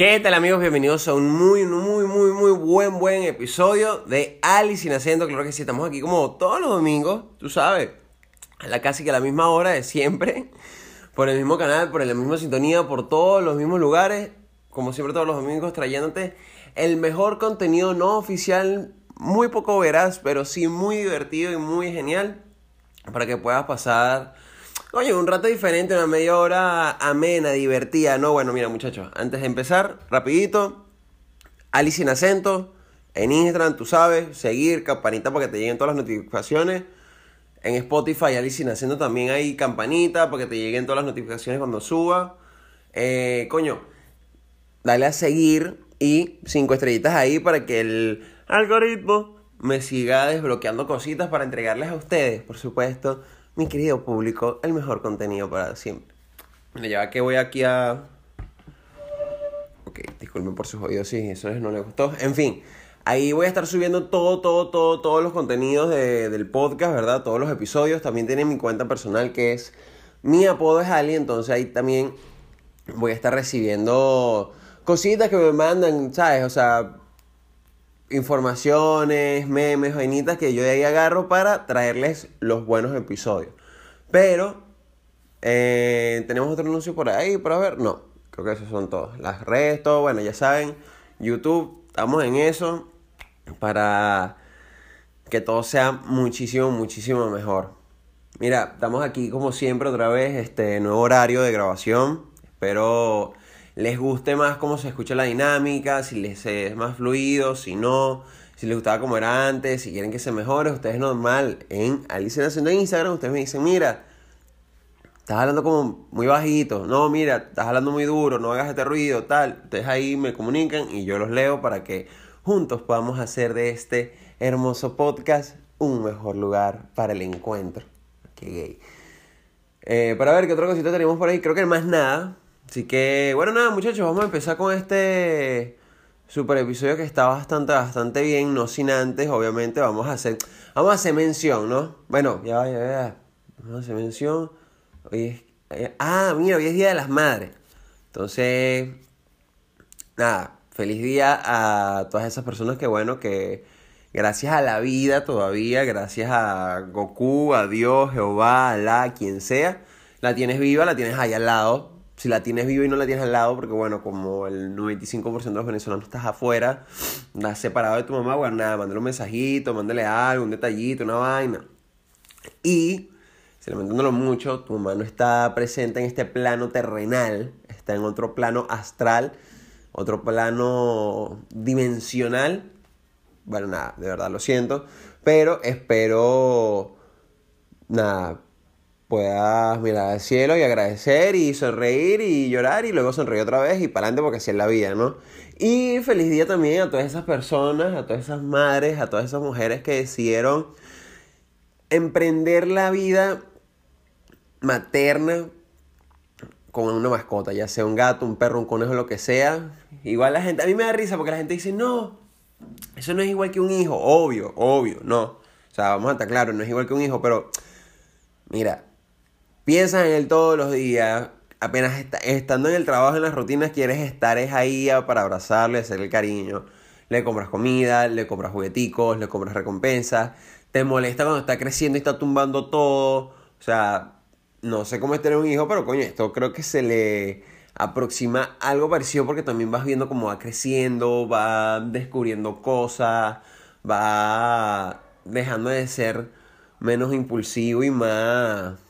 ¿Qué tal amigos? Bienvenidos a un muy, muy, muy, muy buen, buen episodio de Alice sin acento. Claro que sí, estamos aquí como todos los domingos, tú sabes, a la casi que a la misma hora de siempre, por el mismo canal, por la misma sintonía, por todos los mismos lugares, como siempre todos los domingos, trayéndote el mejor contenido no oficial, muy poco veraz, pero sí muy divertido y muy genial, para que puedas pasar Oye, un rato diferente, una media hora amena, divertida, ¿no? Bueno, mira muchachos, antes de empezar, rapidito, Alice sin acento, en Instagram, tú sabes, seguir, campanita para que te lleguen todas las notificaciones. En Spotify, Alice sin acento también hay campanita para que te lleguen todas las notificaciones cuando suba. Eh, coño, dale a seguir y cinco estrellitas ahí para que el algoritmo me siga desbloqueando cositas para entregarles a ustedes, por supuesto mi querido público, el mejor contenido para siempre. Mira, ya que voy aquí a... Ok, disculpen por sus oídos si eso no les gustó. En fin, ahí voy a estar subiendo todo, todo, todo, todos los contenidos del podcast, ¿verdad? Todos los episodios. También tiene mi cuenta personal que es... Mi apodo es Ali, entonces ahí también voy a estar recibiendo cositas que me mandan, ¿sabes? O sea, informaciones, memes, vainitas que yo de ahí agarro para traerles los buenos episodios. Pero, eh, ¿tenemos otro anuncio por ahí para ver? No, creo que esos son todos. Las redes, todo, bueno, ya saben, YouTube, estamos en eso para que todo sea muchísimo, muchísimo mejor. Mira, estamos aquí como siempre otra vez, este nuevo horario de grabación. Espero les guste más cómo se escucha la dinámica, si les es más fluido, si no, si les gustaba como era antes, si quieren que se mejore, ustedes normal en Alicia Haciendo Instagram, ustedes me dicen, mira, estás hablando como muy bajito, no, mira, estás hablando muy duro, no hagas este ruido, tal. Ustedes ahí me comunican y yo los leo para que juntos podamos hacer de este hermoso podcast un mejor lugar para el encuentro. Qué gay. Eh, para ver qué otra cosita tenemos por ahí, creo que más nada. Así que, bueno, nada, muchachos, vamos a empezar con este super episodio que está bastante, bastante bien, no sin antes, obviamente, vamos a hacer, vamos a hacer mención, ¿no? Bueno, ya va, ya va, vamos a hacer mención. Hoy es, ah, mira, hoy es Día de las Madres. Entonces, nada, feliz día a todas esas personas que, bueno, que gracias a la vida todavía, gracias a Goku, a Dios, Jehová, Alá, quien sea, la tienes viva, la tienes ahí al lado si la tienes viva y no la tienes al lado, porque bueno, como el 95% de los venezolanos estás afuera, estás separado de tu mamá, bueno, nada, mándale un mensajito, mándale algo, un detallito, una vaina. Y, si lamentándolo mucho, tu mamá no está presente en este plano terrenal, está en otro plano astral, otro plano dimensional. Bueno, nada, de verdad lo siento, pero espero, nada, puedas mirar al cielo y agradecer y sonreír y llorar y luego sonreír otra vez y para adelante porque así es la vida, ¿no? Y feliz día también a todas esas personas, a todas esas madres, a todas esas mujeres que decidieron emprender la vida materna con una mascota, ya sea un gato, un perro, un conejo, lo que sea. Igual la gente, a mí me da risa porque la gente dice, no, eso no es igual que un hijo, obvio, obvio, no. O sea, vamos a estar claros, no es igual que un hijo, pero mira, piensas en él todos los días, apenas estando en el trabajo, en las rutinas, quieres estar es ahí para abrazarle, hacerle cariño. Le compras comida, le compras jugueticos, le compras recompensas. Te molesta cuando está creciendo y está tumbando todo. O sea, no sé cómo es tener un hijo, pero coño, esto creo que se le aproxima algo parecido porque también vas viendo cómo va creciendo, va descubriendo cosas, va dejando de ser menos impulsivo y más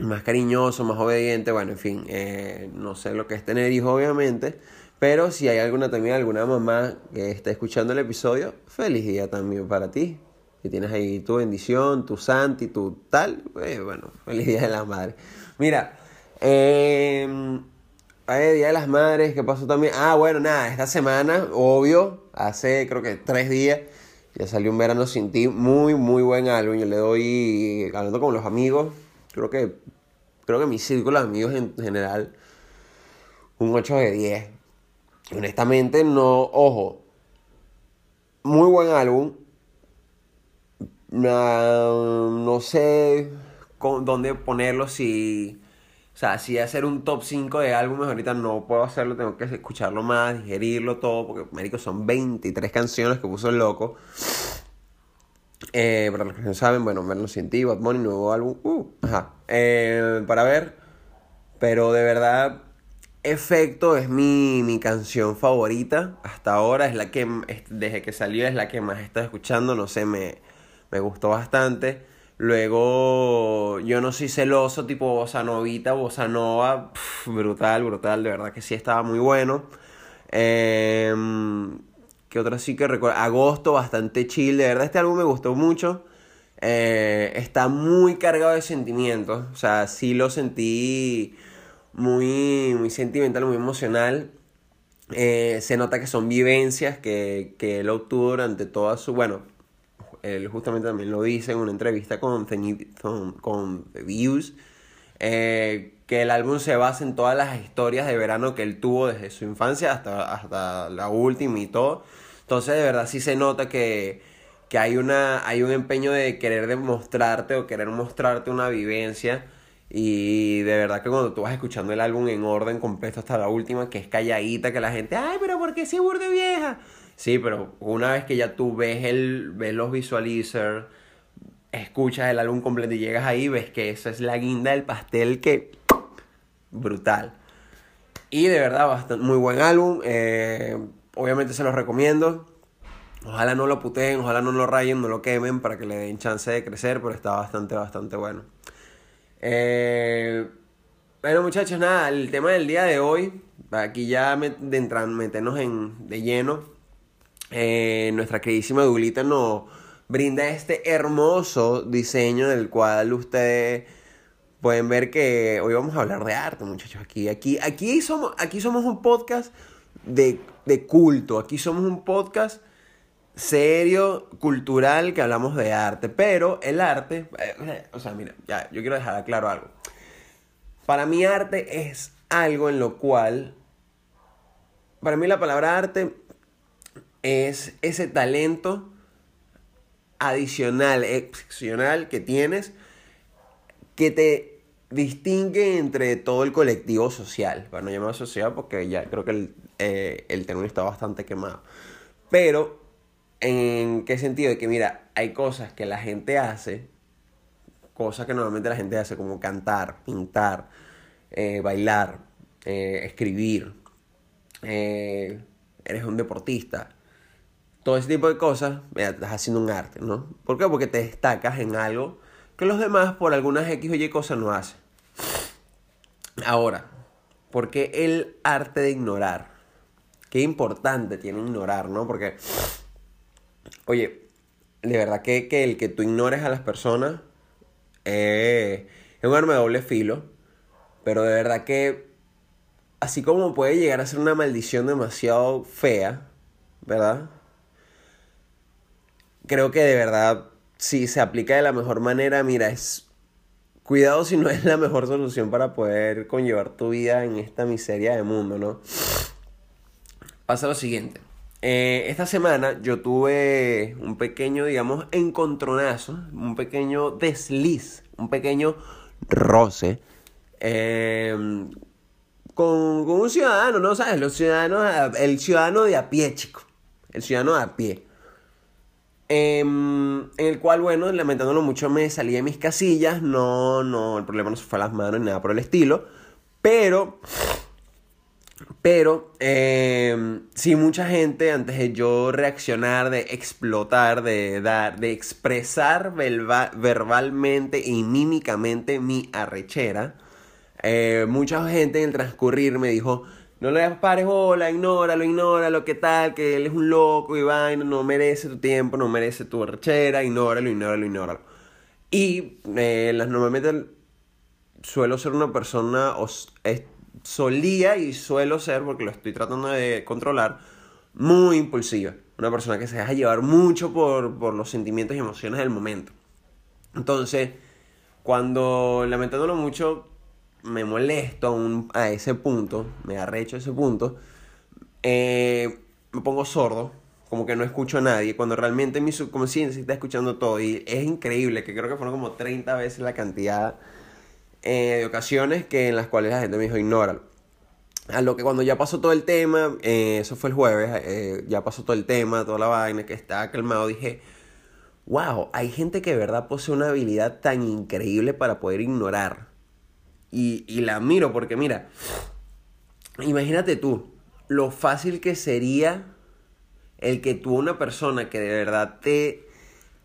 más cariñoso, más obediente, bueno, en fin, eh, no sé lo que es tener hijos, obviamente, pero si hay alguna también, alguna mamá que está escuchando el episodio, feliz día también para ti. Si tienes ahí tu bendición, tu santi, tu tal, pues bueno, feliz día de las madres. Mira, eh, Día de las Madres, ¿qué pasó también? Ah, bueno, nada, esta semana, obvio, hace creo que tres días, ya salió un verano sin ti, muy, muy buen álbum. Yo le doy, hablando con los amigos, creo que, creo que mi círculo de amigos en general, un 8 de 10. Honestamente, no, ojo, muy buen álbum. No, no sé con, dónde ponerlo, si, sea, si hacer un top 5 de álbumes, ahorita no puedo hacerlo, tengo que escucharlo más, digerirlo todo, porque, marico, son 23 canciones que puso el loco. Eh, para los que no saben, bueno, Vernos Sin Ti, Bad Bunny, nuevo álbum, uh, ajá, eh, para ver, pero de verdad, Efecto es mi, mi canción favorita hasta ahora, es la que, desde que salió, es la que más he estado escuchando, no sé, me, me gustó bastante. Luego, yo no soy celoso, tipo bossa novita, bossa nova, brutal, brutal, de verdad que sí estaba muy bueno. Eh, ¿Qué otra sí que recuerdo? Agosto, bastante chill, de verdad este álbum me gustó mucho. Eh, está muy cargado de sentimientos, o sea, sí lo sentí muy, muy sentimental, muy emocional. Eh, se nota que son vivencias que, que él obtuvo durante toda su, bueno, él justamente también lo dice en una entrevista con, con, Views, eh, que el álbum se basa en todas las historias de verano que él tuvo desde su infancia hasta, hasta la última y todo. Entonces de verdad sí se nota que, que hay, una, hay un empeño de querer demostrarte o querer mostrarte una vivencia. Y de verdad que cuando tú vas escuchando el álbum en orden completo hasta la última, que es calladita, que la gente, ay, pero ¿por qué se burde vieja? Sí, pero una vez que ya tú ves, el, ves los visualizers, escuchas el álbum completo y llegas ahí, ves que esa es la guinda del pastel que... brutal. Y de verdad, bastante, muy buen álbum. Eh, obviamente se los recomiendo. Ojalá no lo puteen, ojalá no lo rayen, no lo quemen para que le den chance de crecer, pero está bastante, bastante bueno. Eh, bueno muchachos, nada, el tema del día de hoy, aquí ya de entrar, meternos en, de lleno eh, nuestra queridísima Dulita nos brinda este hermoso diseño del cual ustedes pueden ver que hoy vamos a hablar de arte, muchachos. Aquí, aquí, aquí somos, aquí somos un podcast de, de culto. Aquí somos un podcast serio, cultural, que hablamos de arte. Pero el arte, eh, o sea, mira, ya, yo quiero dejar claro algo. Para mí arte es algo en lo cual, para mí la palabra arte es ese talento adicional, excepcional que tienes que te distingue entre todo el colectivo social. Para no llamar sociedad porque ya creo que el, eh, el término está bastante quemado. Pero, ¿en qué sentido? De que, mira, hay cosas que la gente hace, cosas que normalmente la gente hace, como cantar, pintar, eh, bailar, eh, escribir. eres un deportista, todo ese tipo de cosas, estás haciendo un arte, ¿no? ¿Por qué? Porque te destacas en algo que los demás por algunas X o Y cosas no hacen. Ahora, ¿por qué el arte de ignorar? Qué importante tiene ignorar, ¿no? Porque, oye, de verdad que, el que tú ignores a las personas eh, es un arma de doble filo, pero de verdad que, así como puede llegar a ser una maldición demasiado fea, ¿verdad? creo que de verdad, si se aplica de la mejor manera, mira, es cuidado si no es la mejor solución para poder conllevar tu vida en esta miseria de mundo, ¿no? Pasa lo siguiente. Eh, esta semana yo tuve un pequeño, digamos, encontronazo, un pequeño desliz, un pequeño roce em, con, con, un ciudadano, ¿no? ¿Sabes? Los ciudadanos, el ciudadano de a pie, chico. El ciudadano de a pie. Em, en el cual, bueno, lamentándolo mucho, me salí de mis casillas. No, no, el problema no se fue a las manos ni nada por el estilo. Pero, pero, eh, sí, mucha gente, antes de yo reaccionar, de explotar, de dar, de expresar verbalmente y mímicamente mi arrechera, eh, mucha gente en el transcurrir me dijo, no le pares bola, ignóralo, ignóralo, qué tal, que él es un loco y vaina, no merece tu tiempo, no merece tu rechera, ignóralo, ignóralo, ignóralo. Y eh, normalmente suelo ser una persona, solía y suelo ser, porque lo estoy tratando de controlar, muy impulsiva. Una persona que se deja llevar mucho por, por los sentimientos y emociones del momento. Entonces, cuando lamentándolo mucho, me molesto a, ese punto, me arrecho a ese punto, eh, me pongo sordo, como que no escucho a nadie, cuando realmente mi subconsciencia está escuchando todo. Y es increíble, que creo que fueron como 30 veces la cantidad eh, de ocasiones que en las cuales la gente me dijo, ignóralo. A lo que cuando ya pasó todo el tema, eh, eso fue el jueves, ya pasó todo el tema, toda la vaina, que estaba calmado, dije, wow, hay gente que de verdad posee una habilidad tan increíble para poder ignorar. Y, y la admiro porque mira, imagínate tú, lo fácil que sería el que tú, una persona que de verdad te,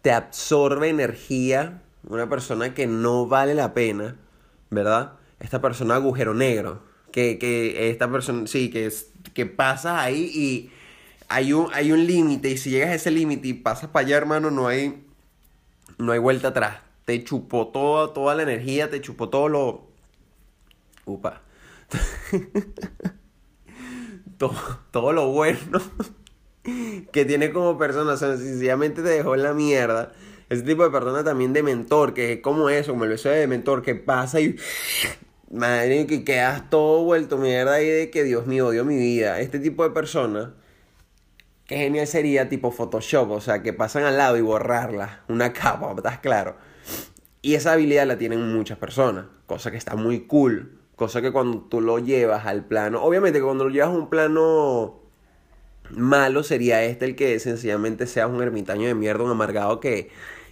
te absorbe energía, una persona que no vale la pena, ¿verdad? Esta persona agujero negro, que, que esta persona, sí, que, que pasas ahí y hay un, hay un límite y si llegas a ese límite y pasas para allá, hermano, no hay, no hay vuelta atrás. Te chupó toda, toda la energía, te chupó todo lo... Upa. todo, todo lo bueno que tiene como persona, o sea, sencillamente te dejó en la mierda. Ese tipo de persona también de mentor, que es como eso, como el beso de mentor, que pasa y. Madre, que quedas todo vuelto mierda y de que Dios mío, odio mi vida. Este tipo de persona, que genial sería tipo Photoshop, o sea, que pasan al lado y borrarla, una capa, ¿estás claro? Y esa habilidad la tienen muchas personas, cosa que está muy cool, cosa que cuando tú lo llevas al plano, obviamente cuando lo llevas a un plano malo sería este el que sencillamente seas un ermitaño de mierda, un amargado que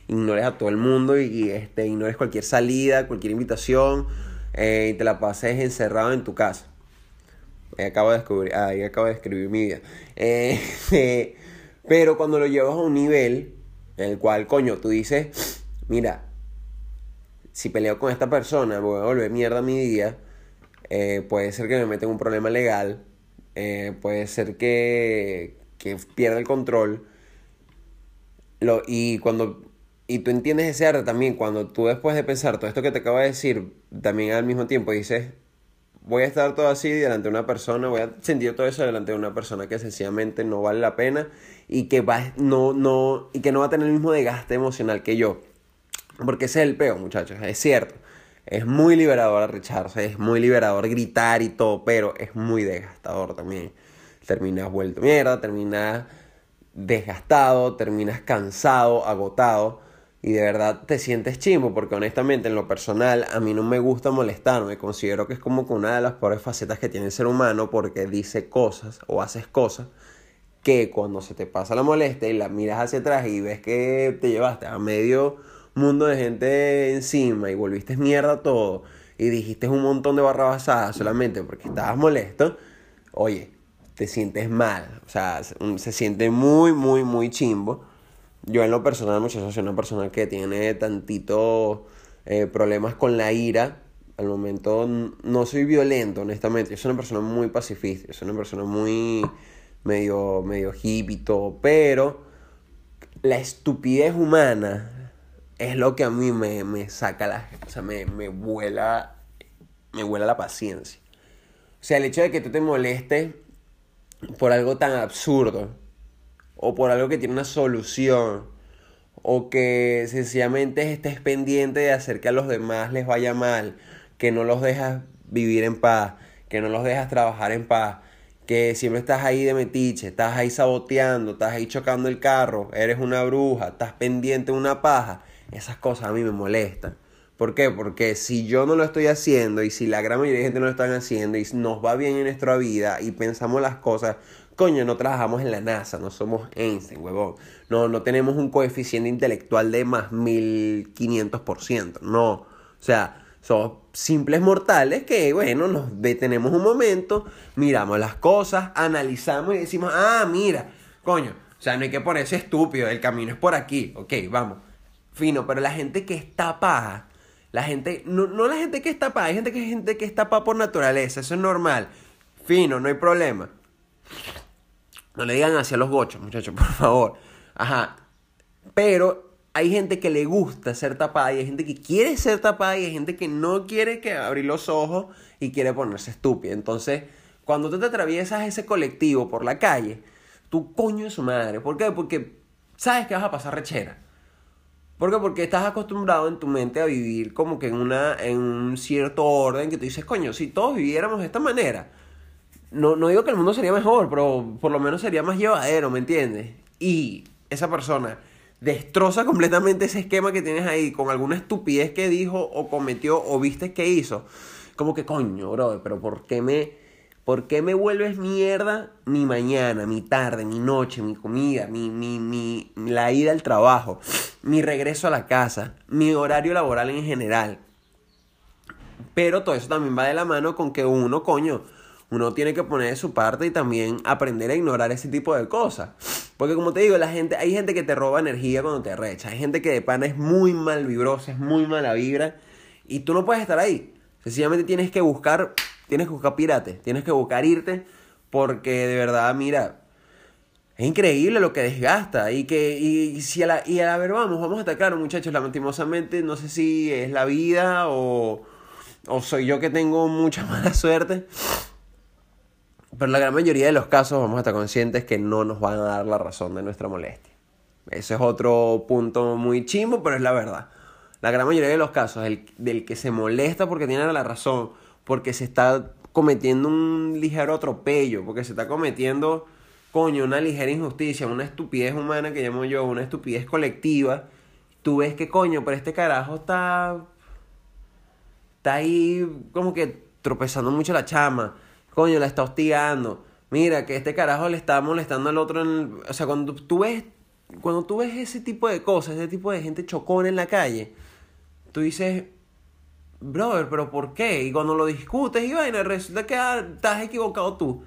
ignores a todo el mundo y, este, ignores cualquier salida, cualquier invitación eh, y te la pases encerrado en tu casa. Ahí acabo de descubrir, ahí acabo de escribir mi vida. Eh, pero cuando lo llevas a un nivel en el cual, coño, tú dices, mira, si peleo con esta persona, voy a volver mierda mi día, eh, puede ser que me meta en un problema legal, eh, puede ser que, que pierda el control. Lo, y cuando y tú entiendes ese arte también, cuando tú después de pensar todo esto que te acabo de decir, también al mismo tiempo dices, voy a estar todo así delante de una persona, voy a sentir todo eso delante de una persona que sencillamente no vale la pena y que, va, no, no, y que no va a tener el mismo desgaste emocional que yo. Porque ese es el peo, muchachos, es cierto. Es muy liberador arrecharse, es muy liberador gritar y todo, pero es muy desgastador también. Terminas vuelto mierda, terminas desgastado, terminas cansado, agotado y de verdad te sientes chimbo porque honestamente en lo personal a mí no me gusta molestarme, considero que es como una de las peores facetas que tiene el ser humano porque dice cosas o haces cosas que cuando se te pasa la molestia y la miras hacia atrás y ves que te llevaste a medio mundo de gente encima y volviste mierda todo y dijiste un montón de barrabasadas solamente porque estabas molesto, oye, te sientes mal, o sea, se siente muy, muy, muy chimbo. Yo en lo personal, muchachos, soy una persona que tiene tantito eh, problemas con la ira. Al momento no soy violento, honestamente. Yo soy una persona muy pacifista, yo soy una persona muy medio, medio hippie todo, pero la estupidez humana es lo que a mí me, me saca la... O sea, me, me vuela... Me vuela la paciencia. O sea, el hecho de que tú te molestes por algo tan absurdo, o por algo que tiene una solución, o que sencillamente estés pendiente de hacer que a los demás les vaya mal, que no los dejas vivir en paz, que no los dejas trabajar en paz, que siempre estás ahí de metiche, estás ahí saboteando, estás ahí chocando el carro, eres una bruja, estás pendiente de una paja. Esas cosas a mí me molestan. ¿Por qué? Porque si yo no lo estoy haciendo y si la gran mayoría de gente no lo están haciendo y nos va bien en nuestra vida y pensamos las cosas, coño, no trabajamos en la NASA, no somos Einstein, huevón. No, no tenemos un coeficiente intelectual de más 1500%. No. O sea, somos simples mortales que, bueno, nos detenemos un momento, miramos las cosas, analizamos y decimos, ah, mira, coño, o sea, no hay que ponerse estúpido, el camino es por aquí, ok, vamos fino, pero la gente que está paja, la gente, no, no la gente que está paja, hay gente que, gente que está paja por naturaleza, eso es normal, fino, no hay problema. No le digan hacia los gochos, muchachos, por favor. Ajá. Pero hay gente que le gusta ser tapada y hay gente que quiere ser tapada y hay gente que no quiere que abrir los ojos y quiere ponerse estúpida. Entonces, cuando tú te atraviesas ese colectivo por la calle, tú coño es su madre. ¿Por qué? Porque sabes que vas a pasar rechera. ¿Por qué? Porque estás acostumbrado en tu mente a vivir como que en, una, en un cierto orden que tú dices, coño, si todos viviéramos de esta manera, no, no digo que el mundo sería mejor, pero por lo menos sería más llevadero, ¿me entiendes? Y esa persona destroza completamente ese esquema que tienes ahí con alguna estupidez que dijo o cometió o viste que hizo. Como que coño, brother, pero ¿por qué me, por qué me vuelves mierda mi mañana, mi tarde, mi noche, mi comida, mi, mi, mi, la ida al trabajo, mi regreso a la casa, mi horario laboral en general? Pero todo eso también va de la mano con que uno, coño, uno tiene que poner de su parte y también aprender a ignorar ese tipo de cosas. Porque como te digo, la gente, hay gente que te roba energía cuando te arrecha. Hay gente que de pana es muy mal vibrosa, es muy mala vibra. Y tú no puedes estar ahí. Sencillamente tienes que buscar, tienes que buscar pirate, tienes que buscar irte. Porque de verdad, mira, es increíble lo que desgasta. Y que, y, si a la, y a ver, vamos, vamos a estar claros, muchachos. Lastimosamente, no sé si es la vida o, o soy yo que tengo mucha mala suerte. Pero la gran mayoría de los casos vamos a estar conscientes que no nos van a dar la razón de nuestra molestia. Ese es otro punto muy chimbo, pero es la verdad. La gran mayoría de los casos, el, del que se molesta porque tiene la razón, porque se está cometiendo un ligero atropello, porque se está cometiendo, coño, una ligera injusticia, una estupidez humana que llamo yo, una estupidez colectiva, tú ves que, coño, pero este carajo está. está ahí como que tropezando mucho la chama coño, la está hostigando. Mira, que este carajo le está molestando al otro. En O sea, cuando tú ves. Cuando tú ves ese tipo de cosas, ese tipo de gente chocona en la calle, tú dices, brother, pero ¿por qué? Y cuando lo discutes y vaina, resulta que ah, estás equivocado tú.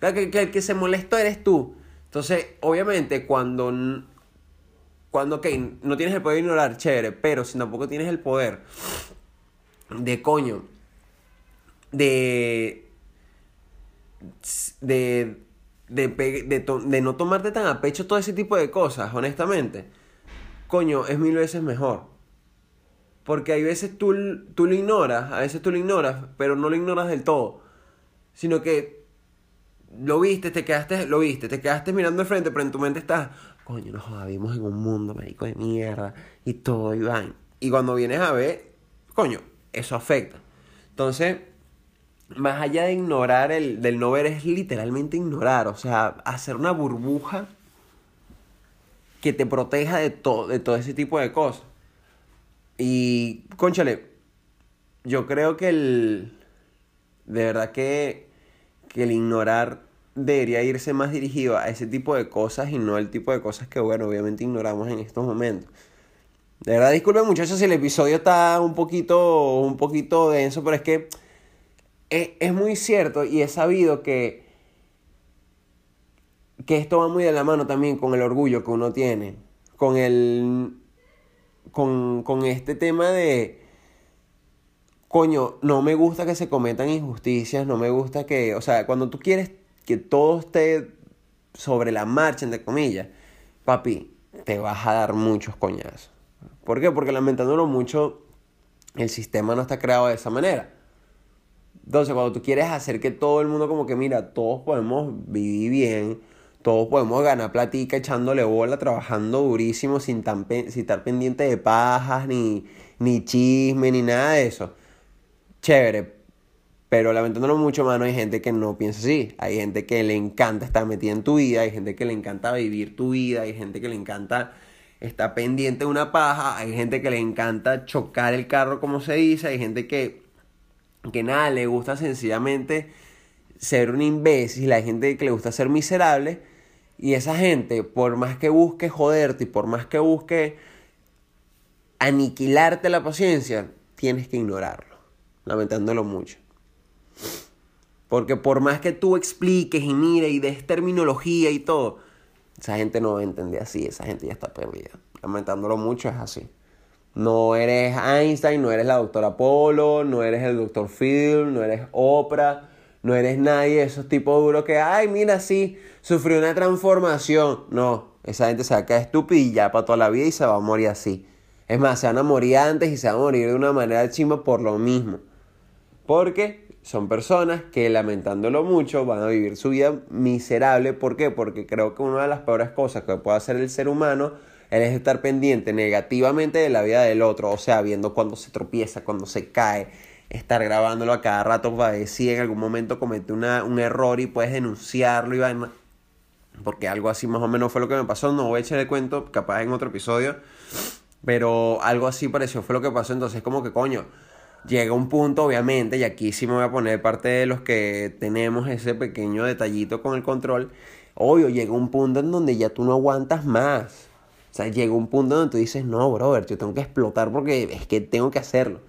Que, que, el que se molestó eres tú. Entonces, obviamente, cuando. Cuando, ok, no tienes el poder de ignorar, chévere, pero si tampoco tienes el poder de coño, de de, de, de, no tomarte tan a pecho todo ese tipo de cosas, honestamente, coño, es mil veces mejor. Porque hay veces tú, tú lo ignoras, a veces tú lo ignoras, pero no lo ignoras del todo. Sino que lo viste, te quedaste, lo viste, te quedaste mirando de frente, pero en tu mente estás, coño, nos jodimos en un mundo médico de mierda y todo, y. Y cuando vienes a ver, coño, eso afecta. Entonces, más allá de ignorar el del no ver es literalmente ignorar, o sea, hacer una burbuja que te proteja de todo de todo ese tipo de cosas. Y conchale, yo creo que el de verdad que que el ignorar debería irse más dirigido a ese tipo de cosas y no al tipo de cosas que bueno, obviamente ignoramos en estos momentos. De verdad, disculpen muchachos si el episodio está un poquito un poquito denso, pero es que es, muy cierto y he sabido que, que esto va muy de la mano también con el orgullo que uno tiene, con el... con, con este tema de... Coño, no me gusta que se cometan injusticias, no me gusta que... O sea, cuando tú quieres que todo esté sobre la marcha, entre comillas, papi, te vas a dar muchos coñazos. ¿Por qué? Porque lamentándolo mucho, el sistema no está creado de esa manera. Entonces, cuando tú quieres hacer que todo el mundo como que, mira, todos podemos vivir bien, todos podemos ganar platica echándole bola, trabajando durísimo, sin, tan sin estar pendiente de pajas, ni, ni chisme, ni nada de eso. Chévere. Pero lamentándolo mucho, mano, hay gente que no piensa así. Hay gente que le encanta estar metida en tu vida, hay gente que le encanta vivir tu vida, hay gente que le encanta estar pendiente de una paja, hay gente que le encanta chocar el carro, como se dice, hay gente que que nada, le gusta sencillamente ser un imbécil, hay gente que le gusta ser miserable, y esa gente, por más que busque joderte y por más que busque aniquilarte la paciencia, tienes que ignorarlo, lamentándolo mucho. Porque por más que tú expliques y mire y des terminología y todo, esa gente no va a entender así, esa gente ya está perdida. Lamentándolo mucho es así. No eres Einstein, no eres la doctora Polo, no eres el doctor Phil, no eres Oprah, no eres nadie de esos tipos duros que, ay, mira, sí, sufrió una transformación. No, esa gente se va a quedar estúpida y ya para toda la vida y se va a morir así. Es más, se van a morir antes y se van a morir de una manera chimba por lo mismo. Porque son personas que lamentándolo mucho van a vivir su vida miserable. ¿Por qué? Porque creo que una de las peores cosas que puede hacer el ser humano es estar pendiente negativamente de la vida del otro, o sea, viendo cuando se tropieza, cuando se cae, estar grabándolo a cada rato para ver si en algún momento comete una, un error y puedes denunciarlo y porque algo así más o menos fue lo que me pasó, no voy a echar el cuento, capaz en otro episodio, pero algo así pareció fue lo que pasó, entonces como que coño, llega un punto obviamente, y aquí sí me voy a poner parte de los que tenemos ese pequeño detallito con el control, obvio, llega un punto en donde ya tú no aguantas más. O sea, llega un punto donde tú dices, no, brother, yo tengo que explotar porque es que tengo que hacerlo.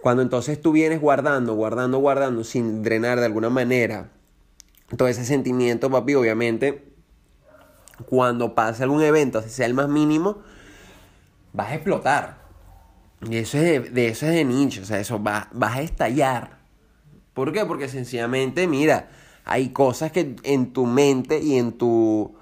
Cuando entonces tú vienes guardando, guardando, guardando, sin drenar de alguna manera todo ese sentimiento, papi, obviamente, cuando pase algún evento, si sea el más mínimo, vas a explotar. Y eso es de, eso es de nicho, o sea, eso va, vas a estallar. ¿Por qué? Porque sencillamente, mira, hay cosas que en tu mente y en tu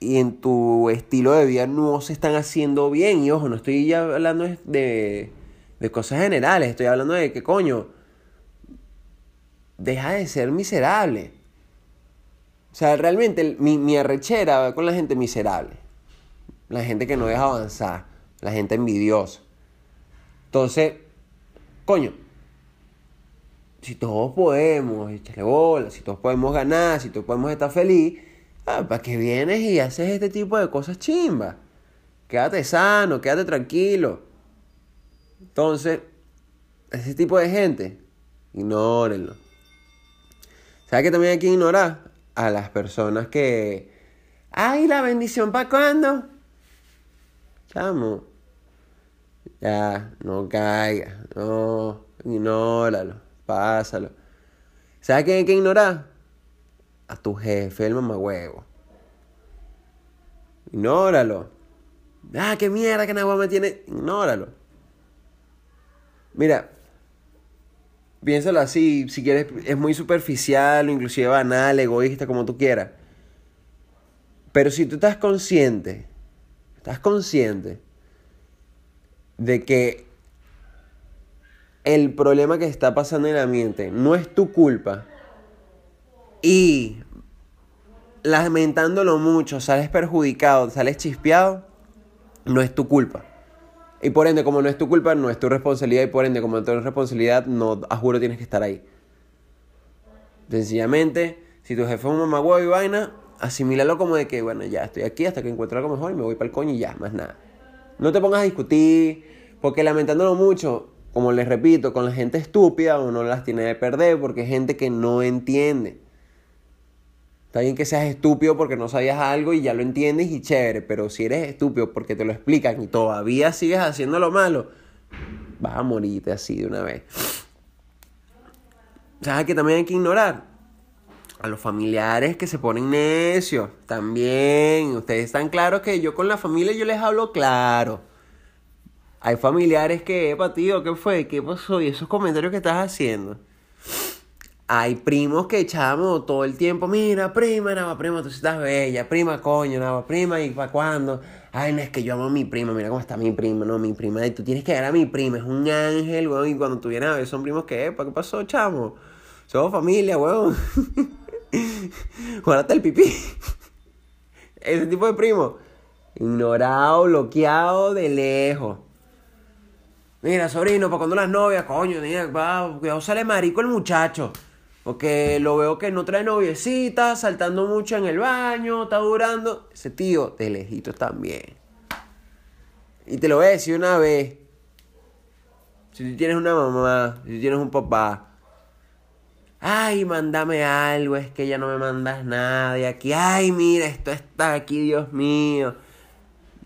y en tu estilo de vida no se están haciendo bien. Y ojo, no estoy ya hablando de, de cosas generales, estoy hablando de que coño, deja de ser miserable. O sea, realmente mi, mi arrechera va con la gente miserable. La gente que no deja avanzar. La gente envidiosa. Entonces, coño, si todos podemos echarle bola, si todos podemos ganar, si todos podemos estar feliz, ah, ¿para qué vienes y haces este tipo de cosas chimba? Quédate sano, quédate tranquilo. Entonces, ese tipo de gente, ignórenlo. ¿Sabes que también hay que ignorar? a las personas que, ay, la bendición para cuándo? Chamo, ya, no caiga, no, ignóralo, pásalo. ¿Sabes quién hay que ignorar? A tu jefe, el mamagüevo. Ignóralo. Ah, qué mierda que Nagua me tiene. Ignóralo. Mira, piénsalo así, si quieres, es muy superficial, inclusive banal, egoísta, como tú quieras. Pero si tú estás consciente, estás consciente de que el problema que está pasando en el ambiente no es tu culpa y lamentándolo mucho, sales perjudicado, sales chispeado, no es tu culpa. Y por ende, como no es tu culpa, no es tu responsabilidad. Y por ende, como no es responsabilidad, no, a juro tienes que estar ahí. Sencillamente, si tu jefe es un mamagüevo y vaina, asimílalo como de que, bueno, ya estoy aquí hasta que encuentro algo mejor y me voy para el coño y ya, más nada. No te pongas a discutir, porque lamentándolo mucho, como les repito, con la gente estúpida uno las tiene de perder porque es gente que no entiende. Está bien que seas estúpido porque no sabías algo y ya lo entiendes y chévere, pero si eres estúpido porque te lo explican y todavía sigues haciendo lo malo, vas a morirte así de una vez. ¿Sabes que también hay que ignorar? A los familiares que se ponen necios, también. Ustedes están claros que yo con la familia yo les hablo claro. Hay familiares que, epa, tío, ¿qué fue? ¿Qué pasó? Y esos comentarios que estás haciendo. Hay primos que echamos todo el tiempo, mira, prima, nada, prima, tú estás bella, prima, coño, nada, prima, ¿y para cuándo? Ay, no, es que yo amo a mi prima, mira cómo está mi prima, no, mi prima, y tú tienes que ver a mi prima, es un ángel, weón, y cuando tú vienes a ver, son primos que, ¿para qué pasó, chamo? Somos familia, weón. Guárdate el pipí. Ese tipo de primo. Ignorado, bloqueado de lejos. Mira, sobrino, para cuando las novias, coño, mira, va, cuidado, sale marico el muchacho. Porque lo veo que no trae noviecita, saltando mucho en el baño, está durando. Ese tío, de lejitos también. Y te lo voy a decir una vez. Si tú tienes una mamá, si tú tienes un papá. Ay, mándame algo, es que ya no me mandas nada de aquí. Ay, mira, esto está aquí, Dios mío.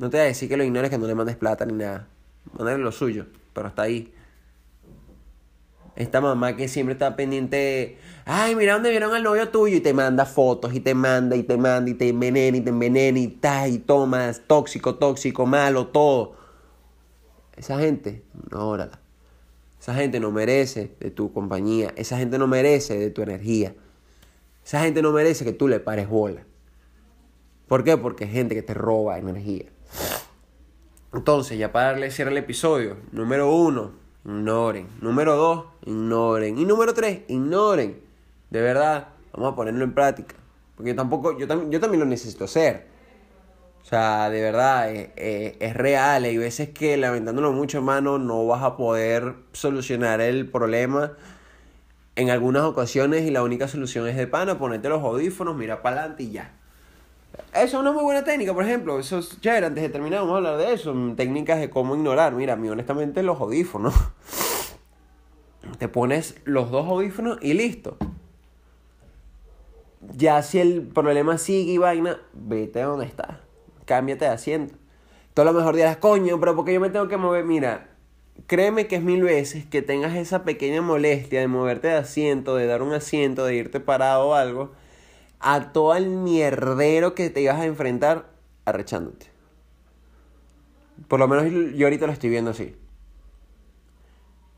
No te voy a decir que lo ignores, que no le mandes plata ni nada. Mándale lo suyo, pero está ahí. Esta mamá que siempre está pendiente, ay, mira dónde vieron al novio tuyo y te manda fotos y te manda y te manda y te envenena y te envenena y ta y tomas, tóxico, tóxico, malo, todo. Esa gente, no órala. Esa gente no merece de tu compañía. Esa gente no merece de tu energía. Esa gente no merece que tú le pares bola. ¿Por qué? Porque es gente que te roba energía. Entonces, ya para darle cierre al episodio, número uno, ignoren. Número dos, ignoren. Y número tres, ignoren. De verdad, vamos a ponerlo en práctica. Porque yo tampoco, yo, yo también lo necesito hacer. O sea, de verdad, eh, eh, es real. Hay veces que, lamentándolo mucho, hermano, no vas a poder solucionar el problema en algunas ocasiones y la única solución es de pana, ponerte los audífonos, mira para adelante y ya. Eso es una muy buena técnica, por ejemplo. Eso es chévere. Antes de terminar, vamos a hablar de eso. Técnicas de cómo ignorar. Mira, a mí honestamente los audífonos. Te pones los dos audífonos y listo. Ya si el problema sigue y vaina, vete a donde está. Cámbiate de asiento. Todo lo mejor dirás, coño, pero porque yo me tengo que mover. Mira, créeme que es mil veces que tengas esa pequeña molestia de moverte de asiento, de dar un asiento, de irte parado o algo a todo el mierdero que te ibas a enfrentar arrechándote. Por lo menos yo ahorita lo estoy viendo así.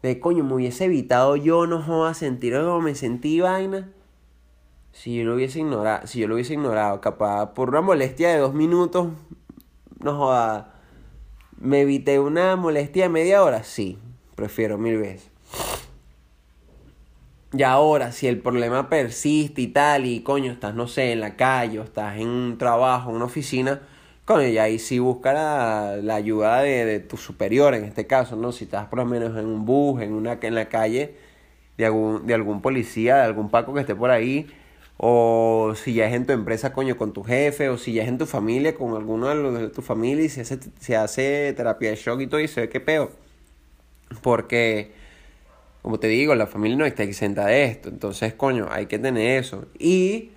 De coño, me hubiese evitado yo, no joda, sentir como me sentí vaina. Si yo lo hubiese ignorado, si yo lo hubiese ignorado, capaz, por una molestia de dos minutos, no joda. ¿Me evité una molestia de media hora? Sí, prefiero mil veces. Y ahora, si el problema persiste y tal, y coño, estás, no sé, en la calle, o estás en un trabajo, en una oficina, coño, y ahí sí busca la, ayuda de, tu superior, en este caso, ¿no? Si estás por lo menos en un bus, en, una, en la calle, de algún, de algún policía, de algún paco que esté por ahí, o si ya es en tu empresa, coño, con tu jefe, o si ya es en tu familia, con alguno de los de tu familia, y se hace, se hace terapia de shock y todo, y se ve que peo. Porque como te digo, la familia no está exenta de esto. Entonces, coño, hay que tener eso. Y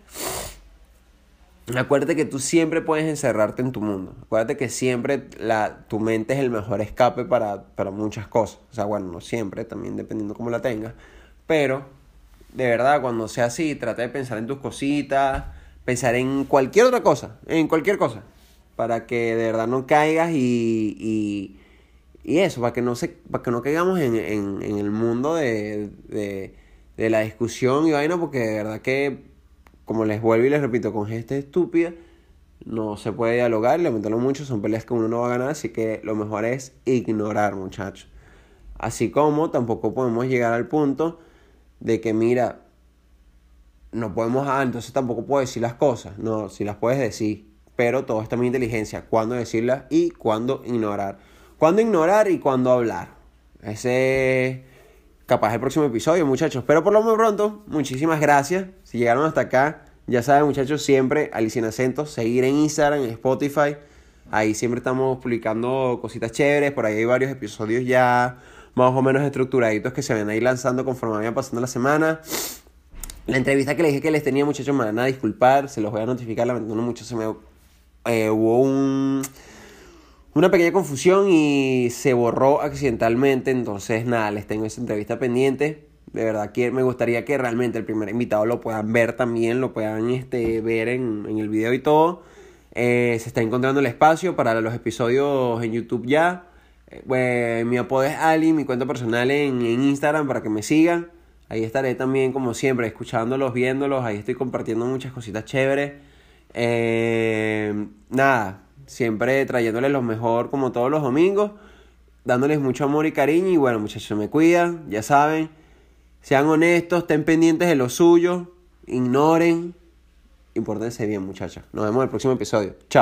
acuérdate que tú siempre puedes encerrarte en tu mundo. Acuérdate que siempre la, tu mente es el mejor escape para, para muchas cosas. O sea, bueno, no siempre, también dependiendo cómo la tengas. Pero, de verdad, cuando sea así, trata de pensar en tus cositas, pensar en cualquier otra cosa, en cualquier cosa. Para que de verdad no caigas y y eso, para que no, se, para que no caigamos en, en, en el mundo de, de, de, la discusión y vaina, porque de verdad que, como les vuelvo y les repito, con gente estúpida no se puede dialogar, lamentarlo mucho, son peleas que uno no va a ganar, así que lo mejor es ignorar, muchachos. Así como tampoco podemos llegar al punto de que, mira, no podemos, ah, entonces tampoco puedo decir las cosas. No, si las puedes decir, pero todo está en mi inteligencia, cuándo decirlas y cuándo ignorar. Cuándo ignorar y cuándo hablar. Ese capaz el próximo episodio, muchachos. Pero por lo muy pronto, muchísimas gracias. Si llegaron hasta acá, ya saben, muchachos, siempre Alicia en Acento, seguir en Instagram, en Spotify. Ahí siempre estamos publicando cositas chéveres. Por ahí hay varios episodios ya más o menos estructuraditos que se ven ahí lanzando conforme vayan pasando la semana. La entrevista que les dije que les tenía, muchachos, me van a disculpar. Se los voy a notificar, lamentando mucho. Se me eh, hubo un una pequeña confusión y se borró accidentalmente. Entonces, nada, les tengo esa entrevista pendiente. De verdad que me gustaría que realmente el primer invitado lo puedan ver también, lo puedan este, ver en, en el video y todo. Eh, se está encontrando el espacio para los episodios en YouTube ya. Eh, mi apodo es Ali, mi cuenta personal en, en Instagram para que me sigan. Ahí estaré también, como siempre, escuchándolos, viéndolos. Ahí estoy compartiendo muchas cositas chéveres. Eh, nada, siempre trayéndoles lo mejor como todos los domingos, dándoles mucho amor y cariño y bueno muchachos, me cuidan, ya saben, sean honestos, estén pendientes de lo suyo, ignoren, impórtense bien muchachos, nos vemos en el próximo episodio, chao.